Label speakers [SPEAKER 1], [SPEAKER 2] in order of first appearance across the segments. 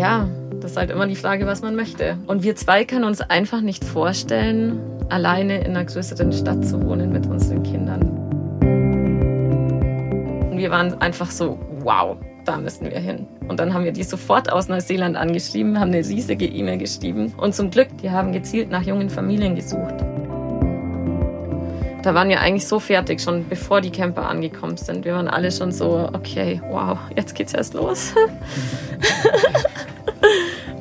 [SPEAKER 1] ja, das ist halt immer die Frage, was man möchte. Und wir zwei können uns einfach nicht vorstellen, alleine in einer größeren Stadt zu wohnen mit unseren Kindern. Und wir waren einfach so, wow, da müssen wir hin. Und dann haben wir die sofort aus Neuseeland angeschrieben, haben eine riesige E-Mail geschrieben. Und zum Glück, die haben gezielt nach jungen Familien gesucht. Da waren wir eigentlich so fertig, schon bevor die Camper angekommen sind. Wir waren alle schon so, okay, wow, jetzt geht's erst los.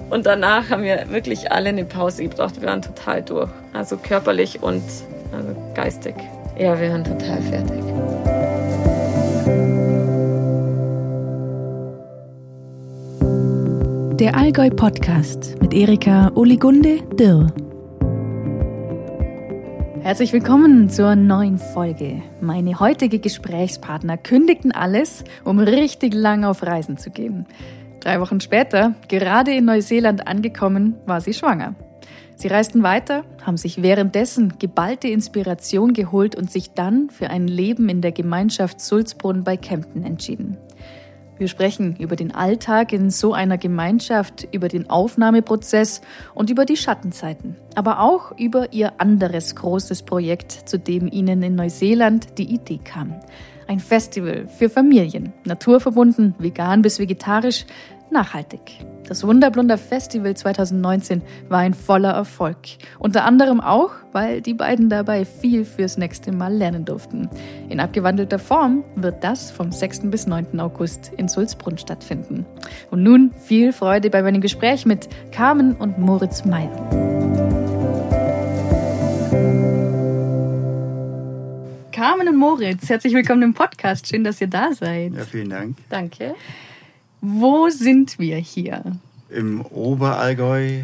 [SPEAKER 1] und danach haben wir wirklich alle eine Pause gebraucht. Wir waren total durch. Also körperlich und also geistig. Ja, wir waren total fertig.
[SPEAKER 2] Der Allgäu Podcast mit Erika Oligunde Dirr. Herzlich willkommen zur neuen Folge. Meine heutige Gesprächspartner kündigten alles, um richtig lang auf Reisen zu gehen. Drei Wochen später, gerade in Neuseeland angekommen, war sie schwanger. Sie reisten weiter, haben sich währenddessen geballte Inspiration geholt und sich dann für ein Leben in der Gemeinschaft Sulzbrunn bei Kempten entschieden. Wir sprechen über den Alltag in so einer Gemeinschaft, über den Aufnahmeprozess und über die Schattenzeiten, aber auch über ihr anderes großes Projekt, zu dem ihnen in Neuseeland die Idee kam. Ein Festival für Familien, naturverbunden, vegan bis vegetarisch, nachhaltig. Das Wunderblunder Festival 2019 war ein voller Erfolg. Unter anderem auch, weil die beiden dabei viel fürs nächste Mal lernen durften. In abgewandelter Form wird das vom 6. bis 9. August in Sulzbrunn stattfinden. Und nun viel Freude bei meinem Gespräch mit Carmen und Moritz Meyer. Carmen und Moritz, herzlich willkommen im Podcast. Schön, dass ihr da seid.
[SPEAKER 3] Ja, vielen Dank.
[SPEAKER 1] Danke.
[SPEAKER 2] Wo sind wir hier?
[SPEAKER 3] Im Oberallgäu,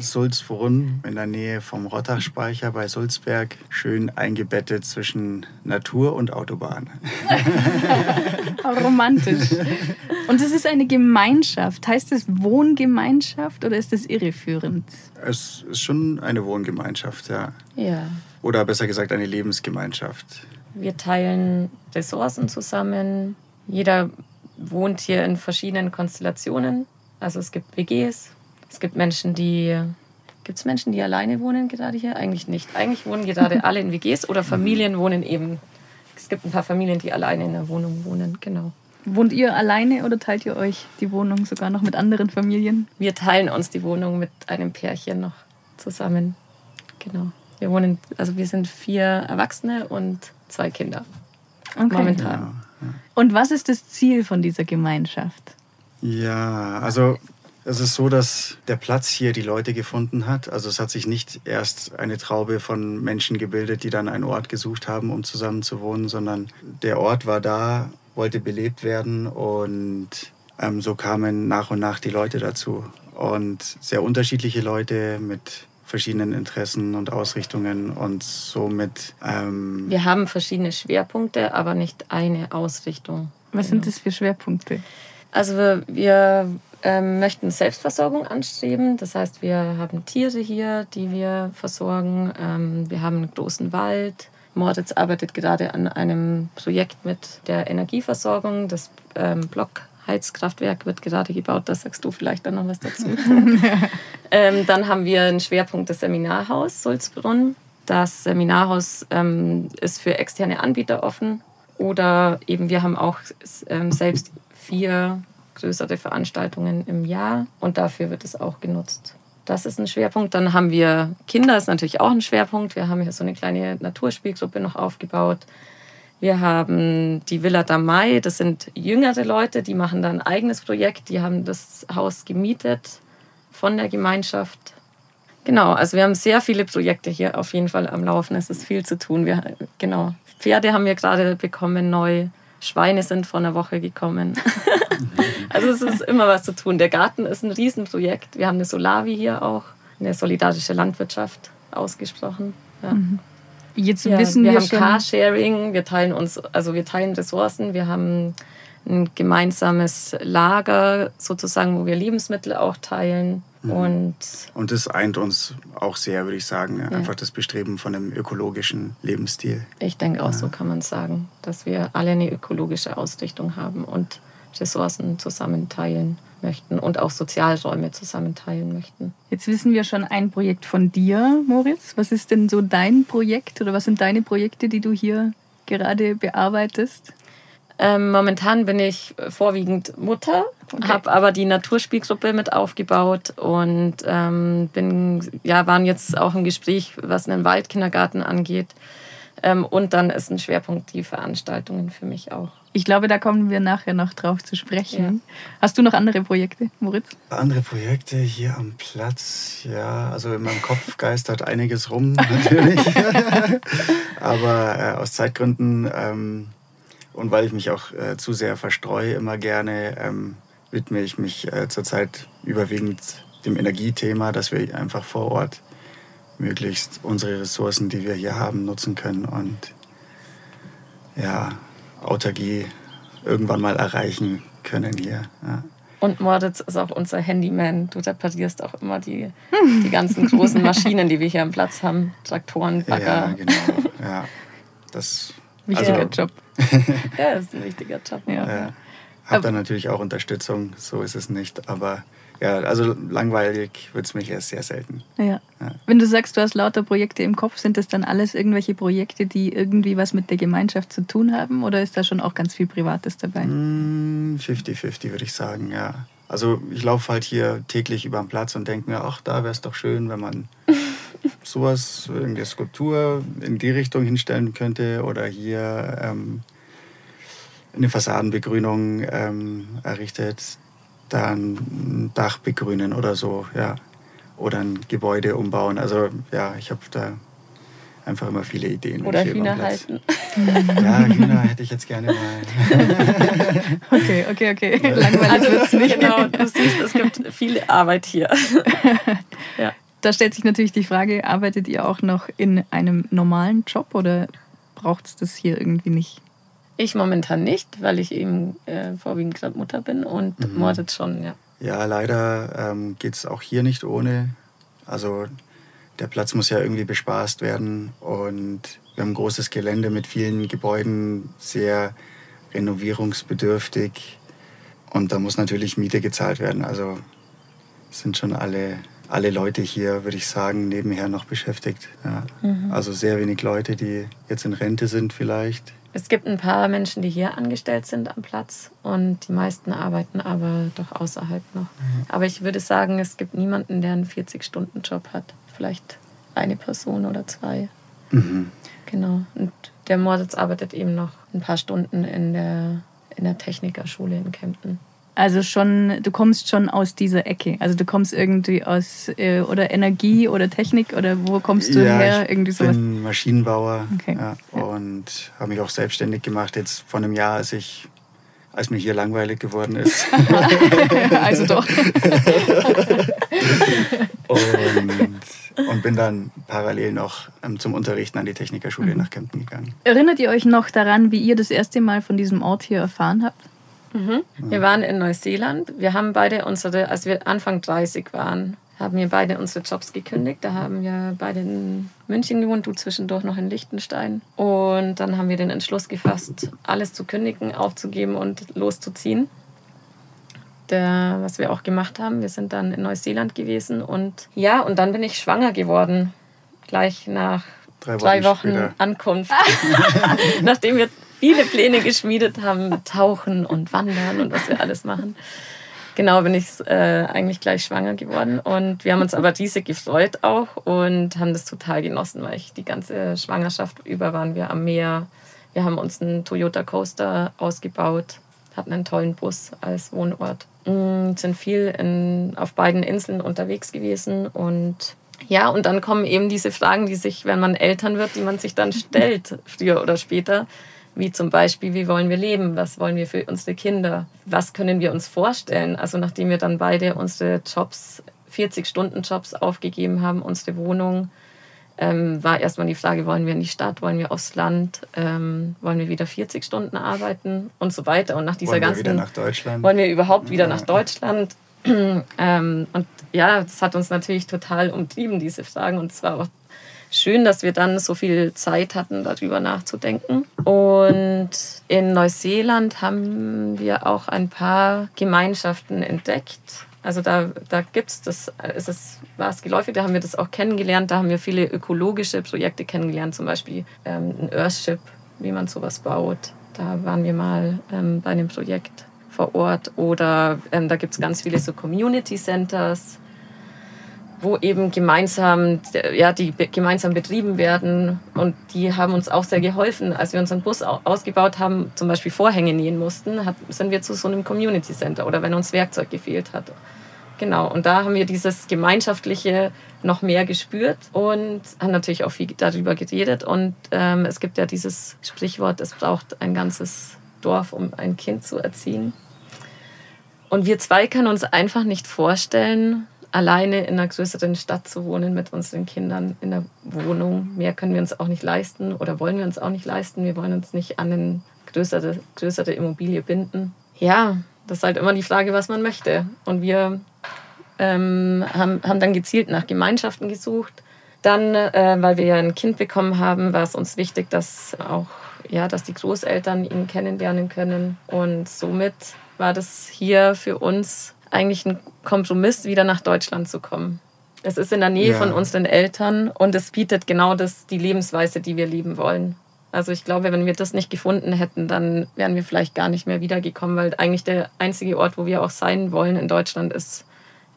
[SPEAKER 3] Sulzbrunn, in der Nähe vom Rottachspeicher bei Sulzberg, schön eingebettet zwischen Natur und Autobahn.
[SPEAKER 2] Romantisch. Und es ist eine Gemeinschaft. Heißt es Wohngemeinschaft oder ist das irreführend?
[SPEAKER 3] Es ist schon eine Wohngemeinschaft, ja.
[SPEAKER 1] Ja.
[SPEAKER 3] Oder besser gesagt eine Lebensgemeinschaft.
[SPEAKER 1] Wir teilen Ressourcen zusammen. Jeder wohnt hier in verschiedenen Konstellationen. Also es gibt WGs, es gibt Menschen, die. Gibt es Menschen, die alleine wohnen gerade hier? Eigentlich nicht. Eigentlich wohnen gerade alle in WGs oder Familien wohnen eben. Es gibt ein paar Familien, die alleine in der Wohnung wohnen, genau.
[SPEAKER 2] Wohnt ihr alleine oder teilt ihr euch die Wohnung sogar noch mit anderen Familien?
[SPEAKER 1] Wir teilen uns die Wohnung mit einem Pärchen noch zusammen. Genau. Wir wohnen, also wir sind vier Erwachsene und zwei Kinder.
[SPEAKER 2] Okay.
[SPEAKER 1] Momentan.
[SPEAKER 3] Ja.
[SPEAKER 2] Und was ist das Ziel von dieser Gemeinschaft?
[SPEAKER 3] Ja, also es ist so, dass der Platz hier die Leute gefunden hat. Also es hat sich nicht erst eine Traube von Menschen gebildet, die dann einen Ort gesucht haben, um zusammen zu wohnen, sondern der Ort war da, wollte belebt werden und ähm, so kamen nach und nach die Leute dazu. Und sehr unterschiedliche Leute mit verschiedenen Interessen und Ausrichtungen und somit. Ähm,
[SPEAKER 1] Wir haben verschiedene Schwerpunkte, aber nicht eine Ausrichtung.
[SPEAKER 2] Was sind das für Schwerpunkte?
[SPEAKER 1] Also wir, wir ähm, möchten Selbstversorgung anstreben. Das heißt, wir haben Tiere hier, die wir versorgen. Ähm, wir haben einen großen Wald. Moritz arbeitet gerade an einem Projekt mit der Energieversorgung. Das ähm, Blockheizkraftwerk wird gerade gebaut. Da sagst du vielleicht dann noch was dazu. ähm, dann haben wir einen Schwerpunkt das Seminarhaus Sulzbrunn. Das Seminarhaus ähm, ist für externe Anbieter offen. Oder eben wir haben auch ähm, selbst vier größere Veranstaltungen im Jahr und dafür wird es auch genutzt. Das ist ein Schwerpunkt. Dann haben wir Kinder, ist natürlich auch ein Schwerpunkt. Wir haben hier so eine kleine Naturspielgruppe noch aufgebaut. Wir haben die Villa Damai, das sind jüngere Leute, die machen da ein eigenes Projekt. Die haben das Haus gemietet von der Gemeinschaft. Genau, also wir haben sehr viele Projekte hier auf jeden Fall am Laufen. Es ist viel zu tun. Wir, genau, Pferde haben wir gerade bekommen neu. Schweine sind vor einer Woche gekommen. also es ist immer was zu tun. Der Garten ist ein Riesenprojekt. Wir haben eine Solavi hier auch, eine solidarische Landwirtschaft ausgesprochen. Ja.
[SPEAKER 2] Mhm. Jetzt
[SPEAKER 1] Ja,
[SPEAKER 2] wissen
[SPEAKER 1] wir
[SPEAKER 2] wir,
[SPEAKER 1] haben
[SPEAKER 2] schon.
[SPEAKER 1] Carsharing, wir teilen uns, also wir teilen Ressourcen, wir haben ein gemeinsames Lager sozusagen, wo wir Lebensmittel auch teilen. Und
[SPEAKER 3] und das eint uns auch sehr, würde ich sagen. Einfach das Bestreben von einem ökologischen Lebensstil.
[SPEAKER 1] ich denke auch so kann man sagen, dass wir alle eine ökologische Ausrichtung haben und Ressourcen zusammen teilen. möchten und auch Sozialräume zusammen teilen möchten.
[SPEAKER 2] Jetzt wissen wir schon ein Projekt von dir, Moritz. Was ist denn so dein Projekt oder was sind deine Projekte, die du hier gerade bearbeitest?
[SPEAKER 1] Ähm, momentan bin ich vorwiegend Mutter, okay. habe aber die Naturspielgruppe mit aufgebaut und ähm, bin, ja, waren jetzt auch im Gespräch, was einen Waldkindergarten angeht. Ähm, und dann ist ein Schwerpunkt die Veranstaltungen für mich auch.
[SPEAKER 2] Ich glaube, da kommen wir nachher noch drauf zu sprechen. Ja. Hast du noch andere Projekte, Moritz?
[SPEAKER 3] Andere Projekte hier am Platz, ja, also in meinem Kopf geistert einiges rum natürlich. Aber äh, aus Zeitgründen ähm, und weil ich mich auch äh, zu sehr verstreue immer gerne, ähm, widme ich mich äh, zurzeit überwiegend dem Energiethema, dass wir einfach vor Ort möglichst unsere Ressourcen, die wir hier haben, nutzen können und ja, Autarkie irgendwann mal erreichen können hier. Ja.
[SPEAKER 1] Und Moritz ist auch unser Handyman. Du reparierst auch immer die, die ganzen großen Maschinen, die wir hier am Platz haben. Traktoren, Bagger.
[SPEAKER 3] Ja, genau. Ja, das,
[SPEAKER 2] Wichtiger also, Job.
[SPEAKER 1] ja, das ist ein wichtiger Job. Ja. ja.
[SPEAKER 3] Hab dann natürlich auch Unterstützung, so ist es nicht. Aber ja, also langweilig wird es mich erst sehr selten.
[SPEAKER 2] Ja. ja. Wenn du sagst, du hast lauter Projekte im Kopf, sind das dann alles irgendwelche Projekte, die irgendwie was mit der Gemeinschaft zu tun haben? Oder ist da schon auch ganz viel Privates dabei?
[SPEAKER 3] 50-50 mm, würde ich sagen, ja. Also ich laufe halt hier täglich über den Platz und denke mir, ach, da wäre es doch schön, wenn man sowas, irgendeine Skulptur in die Richtung hinstellen könnte oder hier ähm, eine Fassadenbegrünung ähm, errichtet dann ein Dach begrünen oder so, ja. Oder ein Gebäude umbauen. Also ja, ich habe da einfach immer viele Ideen.
[SPEAKER 1] Oder Hühner halten.
[SPEAKER 3] Ja, Hühner hätte ich jetzt gerne mal.
[SPEAKER 2] Okay, okay, okay. Langweilig also, wird es nicht.
[SPEAKER 1] Genau, du siehst, es gibt viel Arbeit hier.
[SPEAKER 2] Ja. Da stellt sich natürlich die Frage, arbeitet ihr auch noch in einem normalen Job oder braucht es das hier irgendwie nicht?
[SPEAKER 1] Ich momentan nicht, weil ich eben äh, vorwiegend gerade Mutter bin und mhm. Mordet schon, ja.
[SPEAKER 3] Ja, leider ähm, geht es auch hier nicht ohne. Also der Platz muss ja irgendwie bespaßt werden und wir haben ein großes Gelände mit vielen Gebäuden, sehr renovierungsbedürftig und da muss natürlich Miete gezahlt werden. Also sind schon alle, alle Leute hier, würde ich sagen, nebenher noch beschäftigt. Ja. Mhm. Also sehr wenig Leute, die jetzt in Rente sind vielleicht,
[SPEAKER 1] es gibt ein paar Menschen, die hier angestellt sind am Platz und die meisten arbeiten aber doch außerhalb noch. Mhm. Aber ich würde sagen, es gibt niemanden, der einen 40-Stunden-Job hat. Vielleicht eine Person oder zwei. Mhm. Genau. Und der Moritz arbeitet eben noch ein paar Stunden in der, in der Technikerschule in Kempten.
[SPEAKER 2] Also schon, du kommst schon aus dieser Ecke. Also du kommst irgendwie aus äh, oder Energie oder Technik oder wo kommst du
[SPEAKER 3] ja,
[SPEAKER 2] her?
[SPEAKER 3] Irgendwie sowas? Ich bin Maschinenbauer okay. ja, und habe mich auch selbstständig gemacht jetzt vor einem Jahr, als ich als mir hier langweilig geworden ist.
[SPEAKER 2] also doch.
[SPEAKER 3] und, und, bin dann parallel noch ähm, zum Unterrichten an die Technikerschule mhm. nach Kempten gegangen.
[SPEAKER 2] Erinnert ihr euch noch daran, wie ihr das erste Mal von diesem Ort hier erfahren habt?
[SPEAKER 1] Mhm. Wir waren in Neuseeland. Wir haben beide unsere, als wir Anfang 30 waren, haben wir beide unsere Jobs gekündigt. Da haben wir beide in München gewohnt, du zwischendurch noch in Liechtenstein. Und dann haben wir den Entschluss gefasst, alles zu kündigen, aufzugeben und loszuziehen. Der, was wir auch gemacht haben, wir sind dann in Neuseeland gewesen und ja, und dann bin ich schwanger geworden. Gleich nach drei Wochen, drei Wochen Ankunft. Nachdem wir viele Pläne geschmiedet haben, Tauchen und Wandern und was wir alles machen. Genau, bin ich äh, eigentlich gleich schwanger geworden. Und wir haben uns aber riesig gefreut auch und haben das total genossen, weil ich die ganze Schwangerschaft über waren wir am Meer. Wir haben uns einen Toyota Coaster ausgebaut, hatten einen tollen Bus als Wohnort. Mm, sind viel in, auf beiden Inseln unterwegs gewesen und ja, und dann kommen eben diese Fragen, die sich, wenn man Eltern wird, die man sich dann stellt, früher oder später wie zum Beispiel, wie wollen wir leben, was wollen wir für unsere Kinder, was können wir uns vorstellen. Also nachdem wir dann beide unsere Jobs, 40-Stunden-Jobs aufgegeben haben, unsere Wohnung, ähm, war erstmal die Frage, wollen wir in die Stadt, wollen wir aufs Land, ähm, wollen wir wieder 40 Stunden arbeiten und so weiter. Und nach dieser
[SPEAKER 3] wollen
[SPEAKER 1] ganzen...
[SPEAKER 3] Wir wieder nach Deutschland?
[SPEAKER 1] Wollen wir überhaupt wieder ja. nach Deutschland? ähm, und ja, das hat uns natürlich total umtrieben, diese Fragen. Und es war auch schön, dass wir dann so viel Zeit hatten, darüber nachzudenken. Und in Neuseeland haben wir auch ein paar Gemeinschaften entdeckt. Also da, da gibt es das, ist es, war es geläufig, da haben wir das auch kennengelernt. Da haben wir viele ökologische Projekte kennengelernt, zum Beispiel ähm, ein Earthship, wie man sowas baut. Da waren wir mal ähm, bei einem Projekt vor Ort. Oder ähm, da gibt es ganz viele so Community Centers wo eben gemeinsam, ja, die gemeinsam betrieben werden. Und die haben uns auch sehr geholfen. Als wir unseren Bus ausgebaut haben, zum Beispiel Vorhänge nähen mussten, sind wir zu so einem Community Center oder wenn uns Werkzeug gefehlt hat. Genau, und da haben wir dieses Gemeinschaftliche noch mehr gespürt und haben natürlich auch viel darüber geredet. Und ähm, es gibt ja dieses Sprichwort, es braucht ein ganzes Dorf, um ein Kind zu erziehen. Und wir zwei können uns einfach nicht vorstellen, alleine in einer größeren Stadt zu wohnen mit unseren Kindern in der Wohnung. Mehr können wir uns auch nicht leisten oder wollen wir uns auch nicht leisten. Wir wollen uns nicht an eine größere, größere Immobilie binden. Ja, das ist halt immer die Frage, was man möchte. Und wir ähm, haben, haben dann gezielt nach Gemeinschaften gesucht. Dann, äh, weil wir ja ein Kind bekommen haben, war es uns wichtig, dass auch ja, dass die Großeltern ihn kennenlernen können. Und somit war das hier für uns eigentlich ein Kompromiss, wieder nach Deutschland zu kommen. Es ist in der Nähe ja. von unseren Eltern und es bietet genau das, die Lebensweise, die wir leben wollen. Also ich glaube, wenn wir das nicht gefunden hätten, dann wären wir vielleicht gar nicht mehr wiedergekommen, weil eigentlich der einzige Ort, wo wir auch sein wollen in Deutschland, ist,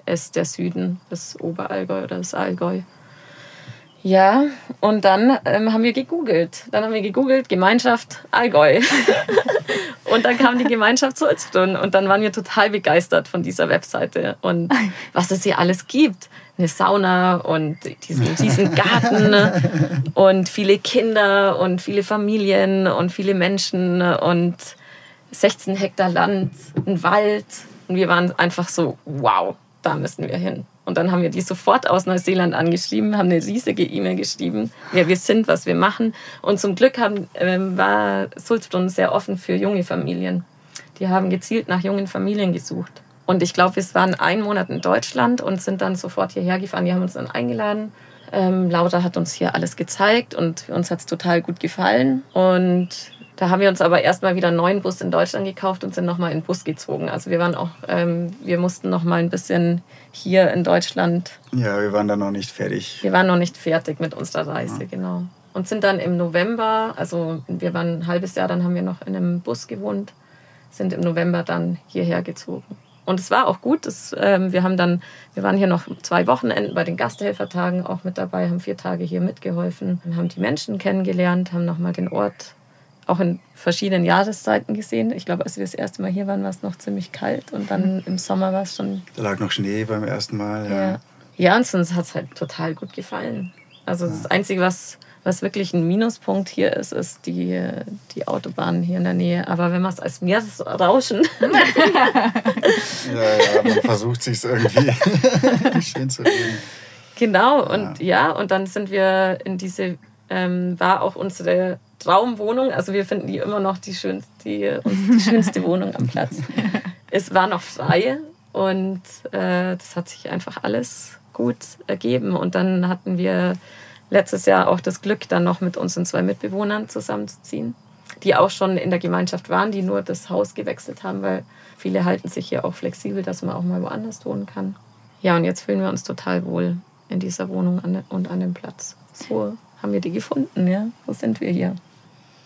[SPEAKER 1] ist der Süden, das Oberallgäu oder das Allgäu. Ja, und dann ähm, haben wir gegoogelt. Dann haben wir gegoogelt, Gemeinschaft Allgäu. und dann kam die Gemeinschaft zu Sulzbrunn. Und dann waren wir total begeistert von dieser Webseite und was es hier alles gibt. Eine Sauna und diesen, diesen Garten und viele Kinder und viele Familien und viele Menschen und 16 Hektar Land, ein Wald. Und wir waren einfach so, wow, da müssen wir hin. Und dann haben wir die sofort aus Neuseeland angeschrieben, haben eine riesige E-Mail geschrieben, wer wir sind, was wir machen. Und zum Glück haben, äh, war Sulzbrunn sehr offen für junge Familien. Die haben gezielt nach jungen Familien gesucht. Und ich glaube, wir waren einen Monat in Deutschland und sind dann sofort hierher gefahren. Die haben uns dann eingeladen. Ähm, Laura hat uns hier alles gezeigt und uns hat es total gut gefallen. Und da haben wir uns aber erstmal wieder einen neuen Bus in Deutschland gekauft und sind nochmal in den Bus gezogen. Also wir waren auch, ähm, wir mussten nochmal ein bisschen hier in Deutschland.
[SPEAKER 3] Ja, wir waren da noch nicht fertig.
[SPEAKER 1] Wir waren noch nicht fertig mit unserer Reise, ja. genau. Und sind dann im November, also wir waren ein halbes Jahr, dann haben wir noch in einem Bus gewohnt, sind im November dann hierher gezogen. Und es war auch gut. Das, ähm, wir haben dann, wir waren hier noch zwei Wochenenden bei den Gasthelfertagen auch mit dabei, haben vier Tage hier mitgeholfen, haben die Menschen kennengelernt, haben nochmal den Ort auch in verschiedenen Jahreszeiten gesehen. Ich glaube, als wir das erste Mal hier waren, war es noch ziemlich kalt und dann mhm. im Sommer war es schon.
[SPEAKER 3] Da lag noch Schnee beim ersten Mal.
[SPEAKER 1] Ja, ja. ja und sonst hat es halt total gut gefallen. Also ja. das Einzige, was, was wirklich ein Minuspunkt hier ist, ist die, die Autobahn hier in der Nähe. Aber wenn man es als Meeresrauschen.
[SPEAKER 3] ja, ja, man versucht sich irgendwie schön zu reden.
[SPEAKER 1] Genau, und ja. ja, und dann sind wir in diese, ähm, war auch unsere Traumwohnung. Also wir finden die immer noch die schönste, die, die schönste Wohnung am Platz. Es war noch frei und äh, das hat sich einfach alles gut ergeben. Und dann hatten wir letztes Jahr auch das Glück, dann noch mit unseren zwei Mitbewohnern zusammenzuziehen, die auch schon in der Gemeinschaft waren, die nur das Haus gewechselt haben, weil viele halten sich hier auch flexibel, dass man auch mal woanders wohnen kann. Ja, und jetzt fühlen wir uns total wohl in dieser Wohnung und an dem Platz. So haben wir die gefunden, ja. Wo sind wir hier?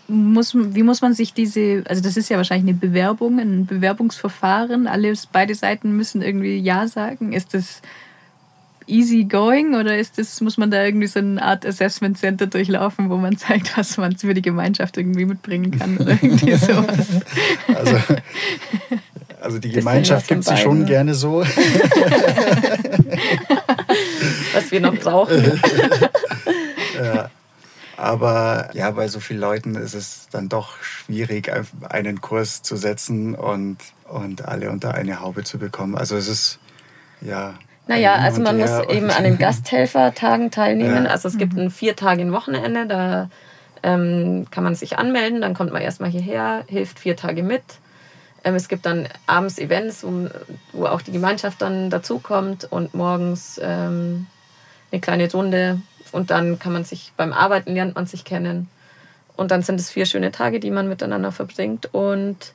[SPEAKER 2] Muss, wie muss man sich diese, also das ist ja wahrscheinlich eine Bewerbung, ein Bewerbungsverfahren, alle, beide Seiten müssen irgendwie Ja sagen. Ist das easy going oder ist das, muss man da irgendwie so eine Art Assessment Center durchlaufen, wo man zeigt, was man für die Gemeinschaft irgendwie mitbringen kann oder irgendwie sowas?
[SPEAKER 3] Also, also die Gemeinschaft gibt sie schon gerne so.
[SPEAKER 1] was wir noch brauchen.
[SPEAKER 3] ja. Aber ja, bei so vielen Leuten ist es dann doch schwierig, einen Kurs zu setzen und, und alle unter eine Haube zu bekommen. Also es ist, ja.
[SPEAKER 1] Naja, also man muss eben an den Gasthelfertagen teilnehmen. Ja. Also es gibt mhm. ein vier Tage ein Wochenende, da ähm, kann man sich anmelden, dann kommt man erstmal hierher, hilft vier Tage mit. Ähm, es gibt dann abends Events, wo, wo auch die Gemeinschaft dann dazukommt und morgens ähm, eine kleine Runde Und dann kann man sich beim Arbeiten lernt man sich kennen. Und dann sind es vier schöne Tage, die man miteinander verbringt. Und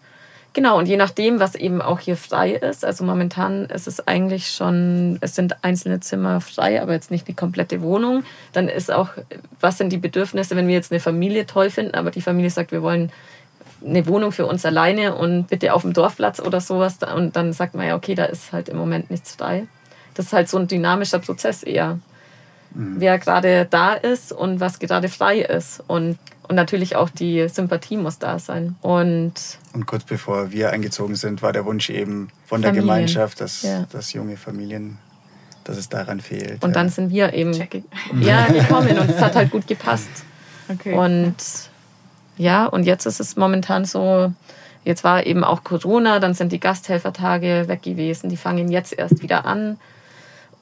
[SPEAKER 1] genau, und je nachdem, was eben auch hier frei ist, also momentan ist es eigentlich schon, es sind einzelne Zimmer frei, aber jetzt nicht die komplette Wohnung. Dann ist auch, was sind die Bedürfnisse, wenn wir jetzt eine Familie toll finden, aber die Familie sagt, wir wollen eine Wohnung für uns alleine und bitte auf dem Dorfplatz oder sowas. Und dann sagt man ja, okay, da ist halt im Moment nichts frei. Das ist halt so ein dynamischer Prozess eher. Mhm. Wer gerade da ist und was gerade frei ist. Und, und natürlich auch die Sympathie muss da sein. Und,
[SPEAKER 3] und kurz bevor wir eingezogen sind, war der Wunsch eben von der Familien. Gemeinschaft, dass, ja. dass junge Familien dass es daran fehlt.
[SPEAKER 1] Und ja. dann sind wir eben ja, gekommen und es hat halt gut gepasst. Okay. Und ja, und jetzt ist es momentan so, jetzt war eben auch Corona, dann sind die Gasthelfertage weg gewesen, die fangen jetzt erst wieder an.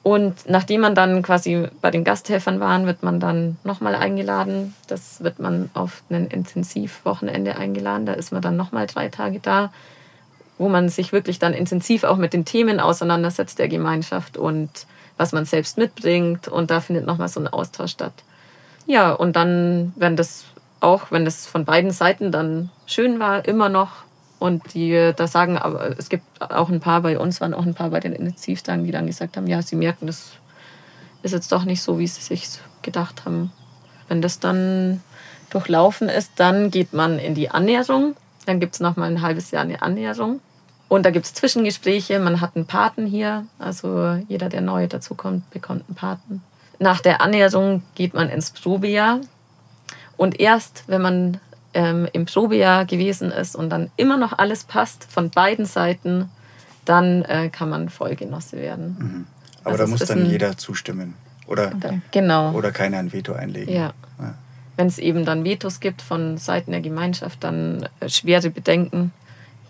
[SPEAKER 1] Und nachdem man dann quasi bei den Gasthelfern war, wird man dann nochmal eingeladen. Das wird man auf ein Intensivwochenende eingeladen. Da ist man dann nochmal drei Tage da, wo man sich wirklich dann intensiv auch mit den Themen auseinandersetzt der Gemeinschaft und was man selbst mitbringt. Und da findet nochmal so ein Austausch statt. Ja, und dann, wenn das auch wenn es von beiden Seiten dann schön war, immer noch. Und die da sagen, aber es gibt auch ein paar bei uns, waren auch ein paar bei den Intensivtagen, die dann gesagt haben, ja, sie merken, das ist jetzt doch nicht so, wie sie sich gedacht haben. Wenn das dann durchlaufen ist, dann geht man in die Annäherung. Dann gibt es nochmal ein halbes Jahr eine Annäherung. Und da gibt es Zwischengespräche. Man hat einen Paten hier. Also jeder, der neu dazukommt, bekommt einen Paten. Nach der Annäherung geht man ins Probejahr. Und erst, wenn man ähm, im Probejahr gewesen ist und dann immer noch alles passt von beiden Seiten, dann äh, kann man Vollgenosse werden.
[SPEAKER 3] Mhm. Aber also da muss dann jeder zustimmen. Oder,
[SPEAKER 1] genau.
[SPEAKER 3] oder keiner ein Veto einlegen.
[SPEAKER 1] Ja. ja. Wenn es eben dann Vetos gibt von Seiten der Gemeinschaft, dann äh, schwere Bedenken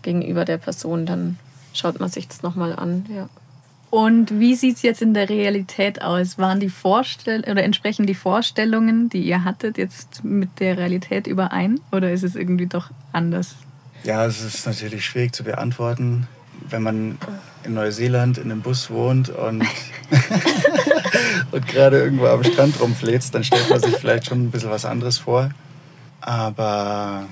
[SPEAKER 1] gegenüber der Person, dann schaut man sich das nochmal an. Ja.
[SPEAKER 2] Und wie sieht es jetzt in der Realität aus? Waren die Vorstell oder entsprechen die Vorstellungen, die ihr hattet, jetzt mit der Realität überein? Oder ist es irgendwie doch anders?
[SPEAKER 3] Ja, es ist natürlich schwierig zu beantworten. Wenn man in Neuseeland in einem Bus wohnt und, und gerade irgendwo am Strand rumfläzt, dann stellt man sich vielleicht schon ein bisschen was anderes vor. Aber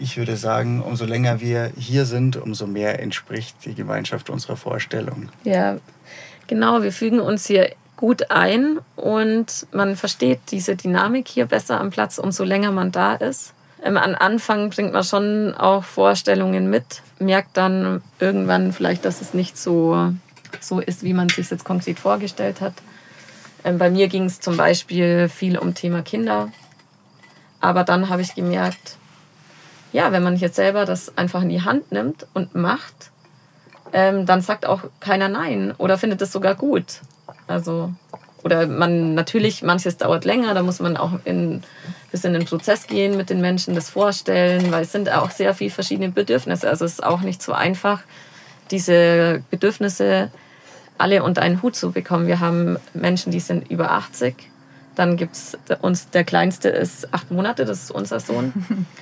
[SPEAKER 3] ich würde sagen, umso länger wir hier sind, umso mehr entspricht die Gemeinschaft unserer Vorstellung.
[SPEAKER 1] Ja, genau. Wir fügen uns hier gut ein und man versteht diese Dynamik hier besser am Platz, umso länger man da ist. Ähm, am Anfang bringt man schon auch Vorstellungen mit, merkt dann irgendwann vielleicht, dass es nicht so, so ist, wie man es sich jetzt konkret vorgestellt hat. Ähm, bei mir ging es zum Beispiel viel um Thema Kinder. Aber dann habe ich gemerkt, ja, wenn man jetzt selber das einfach in die Hand nimmt und macht, ähm, dann sagt auch keiner Nein oder findet es sogar gut. Also, oder man natürlich, manches dauert länger, da muss man auch in bisschen in den Prozess gehen mit den Menschen, das vorstellen, weil es sind auch sehr viele verschiedene Bedürfnisse. Also es ist auch nicht so einfach, diese Bedürfnisse alle unter einen Hut zu bekommen. Wir haben Menschen, die sind über 80 dann gibt es uns, der kleinste ist acht Monate, das ist unser Sohn.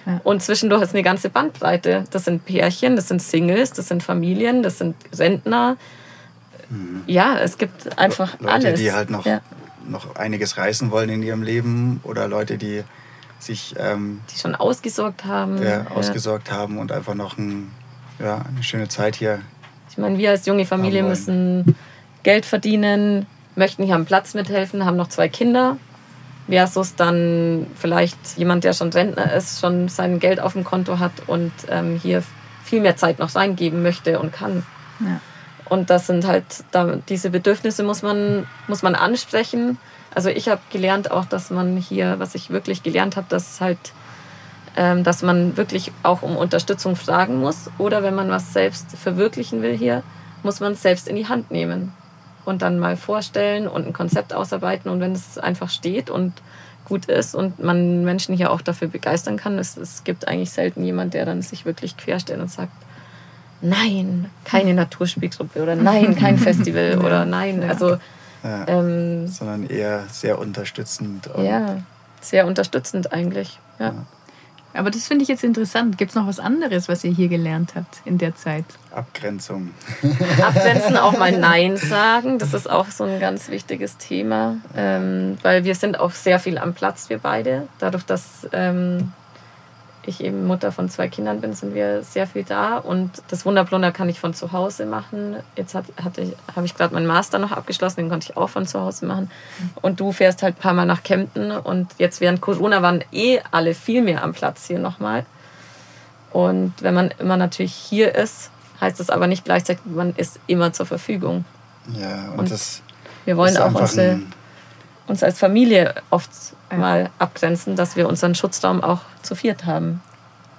[SPEAKER 1] Und zwischendurch ist eine ganze Bandbreite. Das sind Pärchen, das sind Singles, das sind Familien, das sind Rentner. Mhm. Ja, es gibt einfach
[SPEAKER 3] Leute,
[SPEAKER 1] alles.
[SPEAKER 3] die halt noch, ja. noch einiges reißen wollen in ihrem Leben oder Leute, die sich. Ähm,
[SPEAKER 1] die schon ausgesorgt haben.
[SPEAKER 3] Ja, ausgesorgt haben und einfach noch ein, ja, eine schöne Zeit hier.
[SPEAKER 1] Ich meine, wir als junge Familie müssen Geld verdienen, möchten hier am Platz mithelfen, haben noch zwei Kinder versus dann vielleicht jemand, der schon Rentner ist, schon sein Geld auf dem Konto hat und ähm, hier viel mehr Zeit noch reingeben möchte und kann. Ja. Und das sind halt, da, diese Bedürfnisse muss man, muss man ansprechen. Also ich habe gelernt auch, dass man hier, was ich wirklich gelernt habe, dass halt, ähm, dass man wirklich auch um Unterstützung fragen muss. Oder wenn man was selbst verwirklichen will hier, muss man es selbst in die Hand nehmen und dann mal vorstellen und ein Konzept ausarbeiten. Und wenn es einfach steht und gut ist und man Menschen hier auch dafür begeistern kann, es, es gibt eigentlich selten jemand, der dann sich wirklich querstellt und sagt, nein, keine Naturspielgruppe oder nein, kein Festival oder nein. Also,
[SPEAKER 3] ja, ähm, sondern eher sehr unterstützend.
[SPEAKER 1] ja, sehr unterstützend eigentlich. Ja.
[SPEAKER 2] Aber das finde ich jetzt interessant. Gibt es noch was anderes, was ihr hier gelernt habt in der Zeit?
[SPEAKER 3] Abgrenzung.
[SPEAKER 1] Abgrenzen, auch mal Nein sagen. Das ist auch so ein ganz wichtiges Thema, ähm, weil wir sind auch sehr viel am Platz, wir beide. Dadurch, dass ähm, ich eben Mutter von zwei Kindern bin, sind wir sehr viel da. Und das Wunderblunder kann ich von zu Hause machen. Jetzt habe ich gerade meinen Master noch abgeschlossen, den konnte ich auch von zu Hause machen. Und du fährst halt ein paar Mal nach Kempten. Und jetzt während Corona waren eh alle viel mehr am Platz hier nochmal. Und wenn man immer natürlich hier ist, heißt das aber nicht gleichzeitig, man ist immer zur Verfügung.
[SPEAKER 3] Ja, und, und das
[SPEAKER 1] wir wollen auch unsere, uns als Familie oft mal abgrenzen, dass wir unseren Schutzraum auch zu viert haben.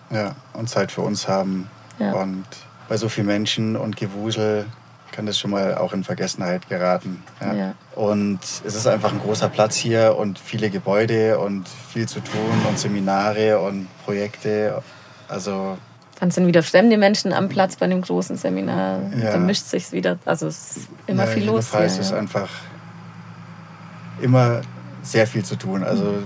[SPEAKER 3] Ja, und Zeit für uns haben. Ja. Und bei so vielen Menschen und Gewusel kann das schon mal auch in Vergessenheit geraten. Ja. ja. Und es ist einfach ein großer Platz hier und viele Gebäude und viel zu tun und Seminare und Projekte. Also
[SPEAKER 1] dann sind wieder fremde Menschen am Platz bei dem großen Seminar. Ja. Dann mischt sich wieder. Also es ist immer ja, viel los.
[SPEAKER 3] Hier, ist einfach immer sehr viel zu tun. Also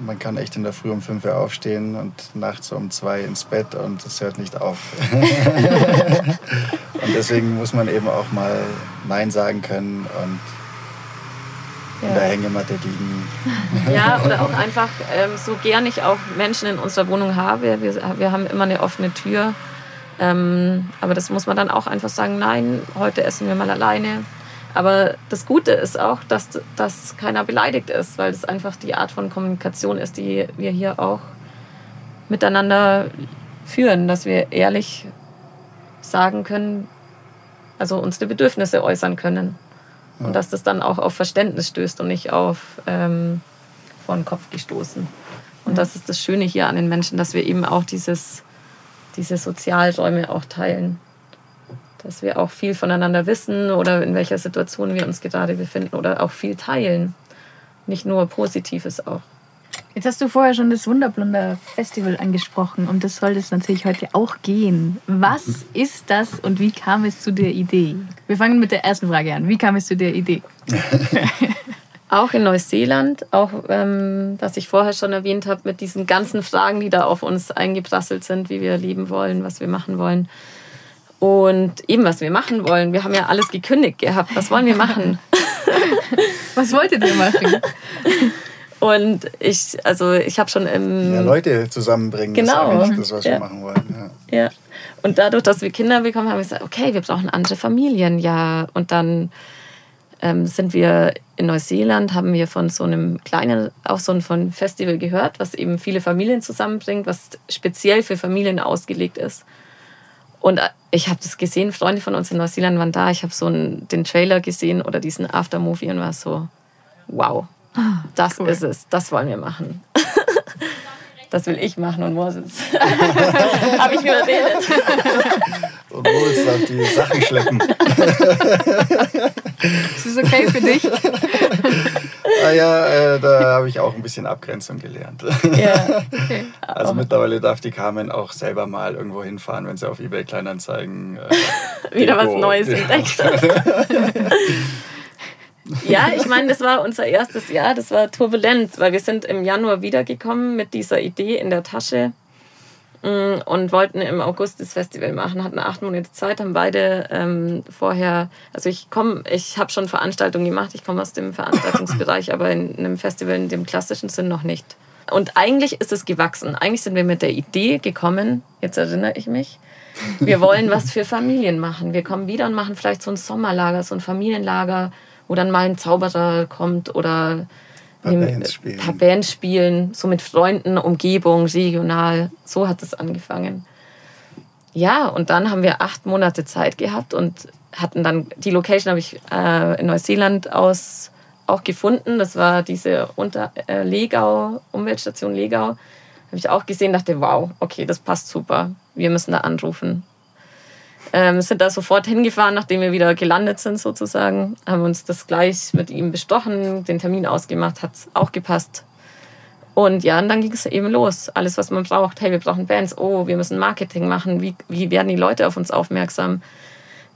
[SPEAKER 3] man kann echt in der Früh um 5 Uhr aufstehen und nachts um 2 ins Bett und es hört nicht auf. und deswegen muss man eben auch mal Nein sagen können und ja. in der Hängematte liegen.
[SPEAKER 1] Ja, oder auch einfach, ähm, so gern ich auch Menschen in unserer Wohnung habe, wir, wir haben immer eine offene Tür. Ähm, aber das muss man dann auch einfach sagen, nein, heute essen wir mal alleine. Aber das Gute ist auch, dass, dass keiner beleidigt ist, weil es einfach die Art von Kommunikation ist, die wir hier auch miteinander führen, dass wir ehrlich sagen können, also unsere Bedürfnisse äußern können. Ja. Und dass das dann auch auf Verständnis stößt und nicht auf ähm, vor den Kopf gestoßen. Und das ist das Schöne hier an den Menschen, dass wir eben auch dieses, diese Sozialräume auch teilen dass wir auch viel voneinander wissen oder in welcher Situation wir uns gerade befinden oder auch viel teilen. Nicht nur Positives auch.
[SPEAKER 2] Jetzt hast du vorher schon das Wunderblunder Festival angesprochen und das soll es natürlich heute auch gehen. Was ist das und wie kam es zu der Idee? Wir fangen mit der ersten Frage an. Wie kam es zu der Idee?
[SPEAKER 1] auch in Neuseeland, auch ähm, was ich vorher schon erwähnt habe, mit diesen ganzen Fragen, die da auf uns eingeprasselt sind, wie wir leben wollen, was wir machen wollen. Und eben, was wir machen wollen. Wir haben ja alles gekündigt gehabt. Was wollen wir machen?
[SPEAKER 2] was wolltet ihr machen?
[SPEAKER 1] Und ich, also ich habe schon im...
[SPEAKER 3] Ja, Leute zusammenbringen.
[SPEAKER 1] Genau.
[SPEAKER 3] Das ist das, was ja. wir machen wollen.
[SPEAKER 1] Ja. ja. Und dadurch, dass wir Kinder bekommen, haben wir gesagt, okay, wir brauchen andere Familien. Ja, und dann ähm, sind wir in Neuseeland, haben wir von so einem kleinen, auch so ein Festival gehört, was eben viele Familien zusammenbringt, was speziell für Familien ausgelegt ist. Und äh, ich habe das gesehen, Freunde von uns in Neuseeland waren da. Ich habe so einen, den Trailer gesehen oder diesen Aftermovie und war so, wow, ah, das cool. ist es, das wollen wir machen. das will ich machen und Moses. habe ich überredet.
[SPEAKER 3] und Moses darf die Sachen schleppen.
[SPEAKER 2] ist das okay für dich?
[SPEAKER 3] ja, äh, da habe ich auch ein bisschen Abgrenzung gelernt. Ja, okay. Also mittlerweile darf die Carmen auch selber mal irgendwo hinfahren, wenn sie auf eBay Kleinanzeigen
[SPEAKER 1] äh, wieder was Neues entdeckt. ja, ich meine, das war unser erstes Jahr, das war turbulent, weil wir sind im Januar wiedergekommen mit dieser Idee in der Tasche und wollten im August das Festival machen, hatten acht Monate Zeit, haben beide ähm, vorher, also ich komme, ich habe schon Veranstaltungen gemacht, ich komme aus dem Veranstaltungsbereich, aber in einem Festival in dem klassischen Sinn noch nicht. Und eigentlich ist es gewachsen. Eigentlich sind wir mit der Idee gekommen, jetzt erinnere ich mich, wir wollen was für Familien machen. Wir kommen wieder und machen vielleicht so ein Sommerlager, so ein Familienlager, wo dann mal ein Zauberer kommt oder
[SPEAKER 3] paar Bands spielen.
[SPEAKER 1] paar Bands spielen, so mit Freunden, Umgebung, regional. So hat es angefangen. Ja, und dann haben wir acht Monate Zeit gehabt und hatten dann, die Location habe ich äh, in Neuseeland aus auch gefunden. Das war diese Unter äh, Legau, Umweltstation Legau. Habe ich auch gesehen, dachte, wow, okay, das passt super. Wir müssen da anrufen. Ähm, sind da sofort hingefahren, nachdem wir wieder gelandet sind sozusagen. Haben uns das gleich mit ihm besprochen, den Termin ausgemacht, hat auch gepasst. Und ja, und dann ging es eben los. Alles, was man braucht. Hey, wir brauchen Bands. Oh, wir müssen Marketing machen. Wie, wie werden die Leute auf uns aufmerksam?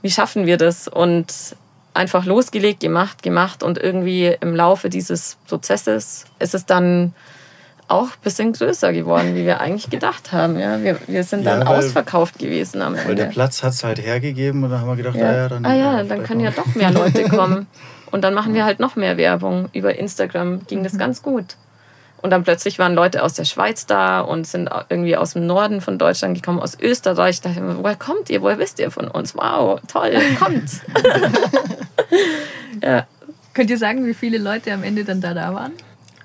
[SPEAKER 1] Wie schaffen wir das? Und einfach losgelegt, gemacht, gemacht. Und irgendwie im Laufe dieses Prozesses ist es dann auch ein bisschen größer geworden, wie wir eigentlich gedacht haben. Ja, wir, wir sind dann ja, weil, ausverkauft gewesen am
[SPEAKER 3] Ende. Weil der Platz hat es halt hergegeben und dann haben wir gedacht,
[SPEAKER 1] ja.
[SPEAKER 3] ah ja, dann,
[SPEAKER 1] ah, ja, dann können ja doch mehr Leute kommen. Und dann machen wir halt noch mehr Werbung. Über Instagram ging das mhm. ganz gut. Und dann plötzlich waren Leute aus der Schweiz da und sind irgendwie aus dem Norden von Deutschland gekommen, aus Österreich. Da dachte ich mir, woher kommt ihr? Woher wisst ihr von uns? Wow, toll, kommt.
[SPEAKER 2] ja. Könnt ihr sagen, wie viele Leute am Ende dann da, da waren?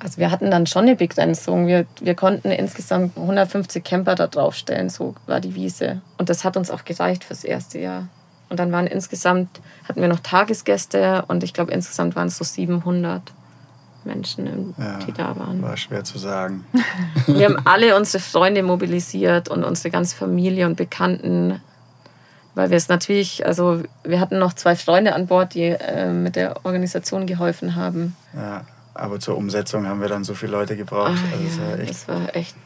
[SPEAKER 1] Also wir hatten dann schon eine Begrenzung. Wir, wir konnten insgesamt 150 Camper da draufstellen, so war die Wiese. Und das hat uns auch gereicht fürs erste Jahr. Und dann waren insgesamt, hatten wir noch Tagesgäste und ich glaube insgesamt waren es so 700. Menschen, ja, die da waren.
[SPEAKER 3] War schwer zu sagen.
[SPEAKER 1] Wir haben alle unsere Freunde mobilisiert und unsere ganze Familie und Bekannten, weil wir es natürlich, also wir hatten noch zwei Freunde an Bord, die äh, mit der Organisation geholfen haben.
[SPEAKER 3] Ja, aber zur Umsetzung haben wir dann so viele Leute gebraucht.
[SPEAKER 1] Ach, also ja, war echt, das war echt.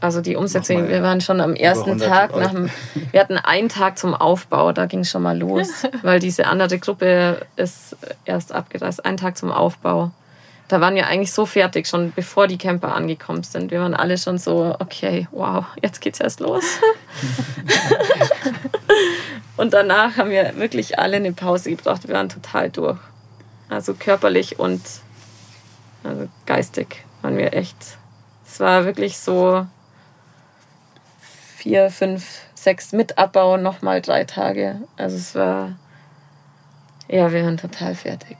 [SPEAKER 1] Also die Umsetzung, wir waren schon am ersten Tag nach dem, wir hatten einen Tag zum Aufbau, da ging es schon mal los, weil diese andere Gruppe ist erst abgereist, einen Tag zum Aufbau da waren wir eigentlich so fertig, schon bevor die Camper angekommen sind. Wir waren alle schon so, okay, wow, jetzt geht's erst los. und danach haben wir wirklich alle eine Pause gebraucht. Wir waren total durch. Also körperlich und also geistig waren wir echt. Es war wirklich so vier, fünf, sechs mit Abbau nochmal drei Tage. Also es war ja, wir waren total fertig.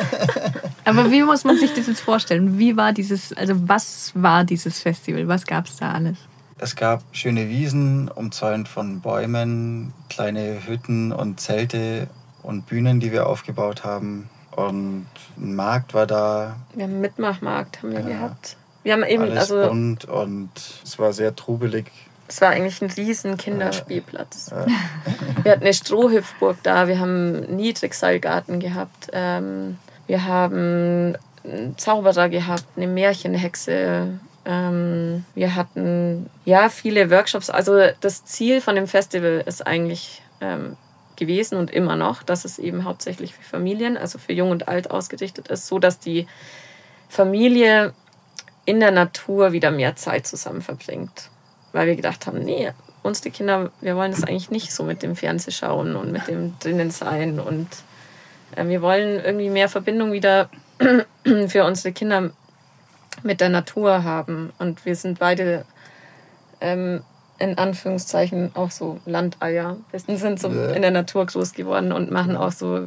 [SPEAKER 2] Aber wie muss man sich das jetzt vorstellen? Wie war dieses, also was war dieses Festival? Was gab es da alles?
[SPEAKER 3] Es gab schöne Wiesen, umzäunt von Bäumen, kleine Hütten und Zelte und Bühnen, die wir aufgebaut haben. Und ein Markt war da.
[SPEAKER 1] Wir haben einen Mitmachmarkt haben wir ja, gehabt. Wir haben eben
[SPEAKER 3] alles also bunt und es war sehr trubelig.
[SPEAKER 1] Es war eigentlich ein riesen Kinderspielplatz. Ja. Wir hatten eine Strohhüpfburg da, wir haben einen Niedrigseilgarten gehabt, ähm, wir haben einen Zauberer gehabt, eine Märchenhexe. Ähm, wir hatten ja viele Workshops. Also das Ziel von dem Festival ist eigentlich ähm, gewesen und immer noch, dass es eben hauptsächlich für Familien, also für Jung und Alt ausgerichtet ist, so dass die Familie in der Natur wieder mehr Zeit zusammen verbringt. Weil wir gedacht haben, nee, unsere Kinder, wir wollen das eigentlich nicht so mit dem Fernsehschauen und mit dem drinnen sein und äh, wir wollen irgendwie mehr Verbindung wieder für unsere Kinder mit der Natur haben. Und wir sind beide ähm, in Anführungszeichen auch so Landeier. Wir sind so ja. in der Natur groß geworden und machen auch so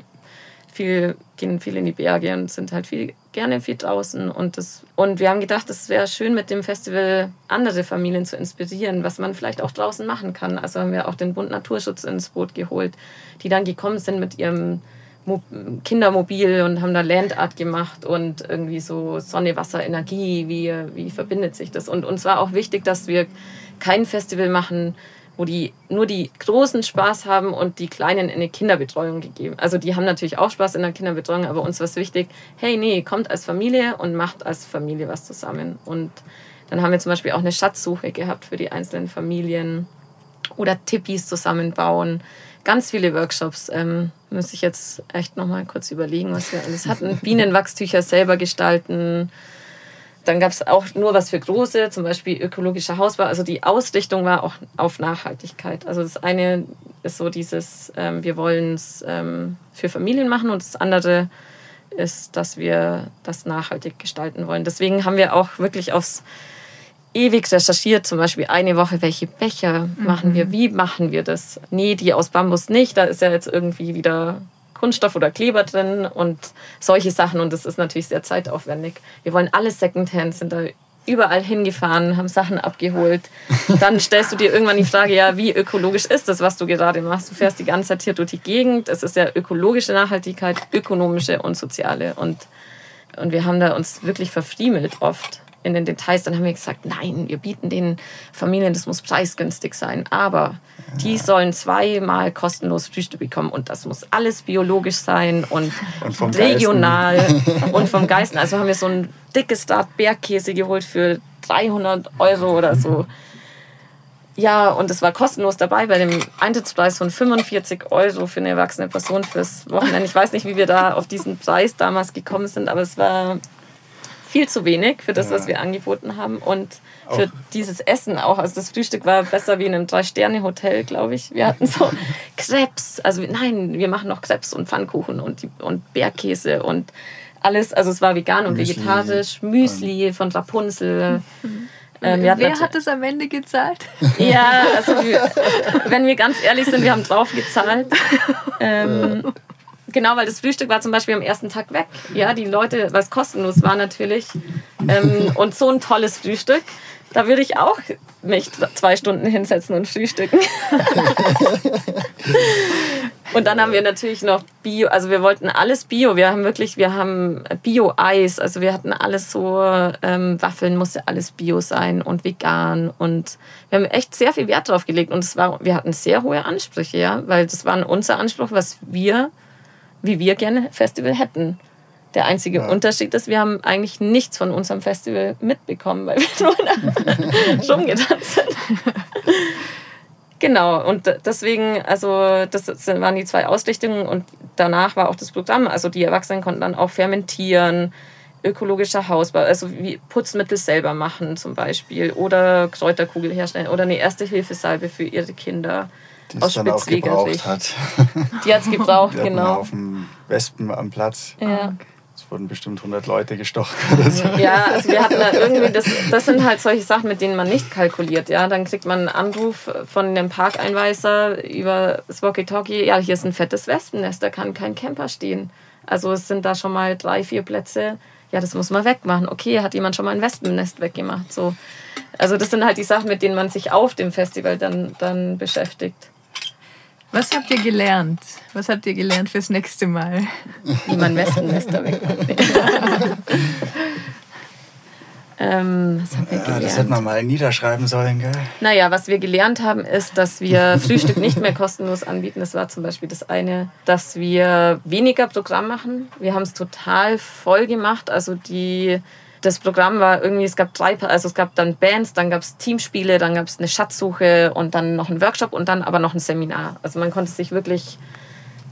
[SPEAKER 1] viel, gehen viel in die Berge und sind halt viel, gerne viel draußen. Und, das, und wir haben gedacht, es wäre schön, mit dem Festival andere Familien zu inspirieren, was man vielleicht auch draußen machen kann. Also haben wir auch den Bund Naturschutz ins Boot geholt, die dann gekommen sind mit ihrem Kindermobil und haben da Landart gemacht und irgendwie so Sonne, Wasser, Energie, wie, wie verbindet sich das? Und uns war auch wichtig, dass wir kein Festival machen, wo die nur die Großen Spaß haben und die Kleinen in eine Kinderbetreuung gegeben. Also die haben natürlich auch Spaß in der Kinderbetreuung, aber uns war es wichtig, hey, nee, kommt als Familie und macht als Familie was zusammen. Und dann haben wir zum Beispiel auch eine Schatzsuche gehabt für die einzelnen Familien oder Tippis zusammenbauen. Ganz viele Workshops. Ähm, müsste ich jetzt echt nochmal kurz überlegen, was wir alles hatten. Bienenwachstücher selber gestalten dann gab es auch nur was für große, zum Beispiel ökologischer Hausbau. Also die Ausrichtung war auch auf Nachhaltigkeit. Also das eine ist so dieses, ähm, wir wollen es ähm, für Familien machen und das andere ist, dass wir das nachhaltig gestalten wollen. Deswegen haben wir auch wirklich aufs ewig recherchiert, zum Beispiel eine Woche, welche Becher mhm. machen wir, wie machen wir das? Nee, die aus Bambus nicht, da ist ja jetzt irgendwie wieder Kunststoff oder Kleber drin und solche Sachen. Und das ist natürlich sehr zeitaufwendig. Wir wollen alles Secondhand, sind da überall hingefahren, haben Sachen abgeholt. Dann stellst du dir irgendwann die Frage, ja, wie ökologisch ist das, was du gerade machst? Du fährst die ganze Zeit hier durch die Gegend. Es ist ja ökologische Nachhaltigkeit, ökonomische und soziale. Und, und wir haben da uns wirklich verfriemelt oft in den Details. Dann haben wir gesagt, nein, wir bieten den Familien, das muss preisgünstig sein. Aber die sollen zweimal kostenlos Frühstück bekommen und das muss alles biologisch sein und, und regional und vom Geisten. Also haben wir so ein dickes Dart Bergkäse geholt für 300 Euro oder so. Ja, und es war kostenlos dabei bei dem Eintrittspreis von 45 Euro für eine erwachsene Person fürs Wochenende. Ich weiß nicht, wie wir da auf diesen Preis damals gekommen sind, aber es war viel zu wenig für das, ja. was wir angeboten haben. Und für auch. dieses Essen auch. Also das Frühstück war besser wie in einem Drei-Sterne-Hotel, glaube ich. Wir hatten so Krebs. Also nein, wir machen noch Krebs und Pfannkuchen und, und Bergkäse und alles. Also es war vegan und Müsli. vegetarisch. Müsli von Rapunzel. Mhm.
[SPEAKER 2] Ähm, Wer hat das am Ende gezahlt?
[SPEAKER 1] Ja, also wir, wenn wir ganz ehrlich sind, wir haben drauf gezahlt. Ähm, genau, weil das Frühstück war zum Beispiel am ersten Tag weg. Ja, die Leute, was kostenlos war natürlich. Ähm, und so ein tolles Frühstück. Da würde ich auch mich zwei Stunden hinsetzen und frühstücken. und dann haben wir natürlich noch Bio, also wir wollten alles Bio. Wir haben wirklich, wir haben Bio-Eis, also wir hatten alles so, ähm, Waffeln musste alles Bio sein und vegan und wir haben echt sehr viel Wert drauf gelegt und es war, wir hatten sehr hohe Ansprüche, ja, weil das war unser Anspruch, was wir, wie wir gerne Festival hätten. Der einzige ja. Unterschied ist, wir haben eigentlich nichts von unserem Festival mitbekommen, weil wir nur rumgetanzt sind. genau, und deswegen, also das waren die zwei Ausrichtungen und danach war auch das Programm. Also die Erwachsenen konnten dann auch fermentieren, ökologischer Hausbau, also wie Putzmittel selber machen zum Beispiel oder Kräuterkugel herstellen oder eine Erste-Hilfe-Salbe für ihre Kinder.
[SPEAKER 3] Die es dann auch gebraucht hat.
[SPEAKER 1] Die hat es gebraucht, genau.
[SPEAKER 3] Auf dem Wespen am Platz.
[SPEAKER 1] Ja.
[SPEAKER 3] Es wurden bestimmt 100 Leute gestochen oder so.
[SPEAKER 1] Ja, also wir hatten da irgendwie, das, das sind halt solche Sachen, mit denen man nicht kalkuliert. Ja, dann kriegt man einen Anruf von dem Parkeinweiser über das Walkie-Talkie, ja, hier ist ein fettes Wespennest, da kann kein Camper stehen. Also es sind da schon mal drei, vier Plätze. Ja, das muss man wegmachen. Okay, hat jemand schon mal ein Wespennest weggemacht. So. Also das sind halt die Sachen, mit denen man sich auf dem Festival dann, dann beschäftigt.
[SPEAKER 2] Was habt ihr gelernt? Was habt ihr gelernt fürs nächste Mal?
[SPEAKER 1] Wie man Wespennester wegkommt. ähm, was haben wir gelernt?
[SPEAKER 3] das hätte man mal niederschreiben sollen, gell?
[SPEAKER 1] Naja, was wir gelernt haben, ist, dass wir Frühstück nicht mehr kostenlos anbieten. Das war zum Beispiel das eine, dass wir weniger Programm machen. Wir haben es total voll gemacht. Also die das Programm war irgendwie, es gab drei, also es gab dann Bands, dann gab es Teamspiele, dann gab es eine Schatzsuche und dann noch ein Workshop und dann aber noch ein Seminar. Also man konnte sich wirklich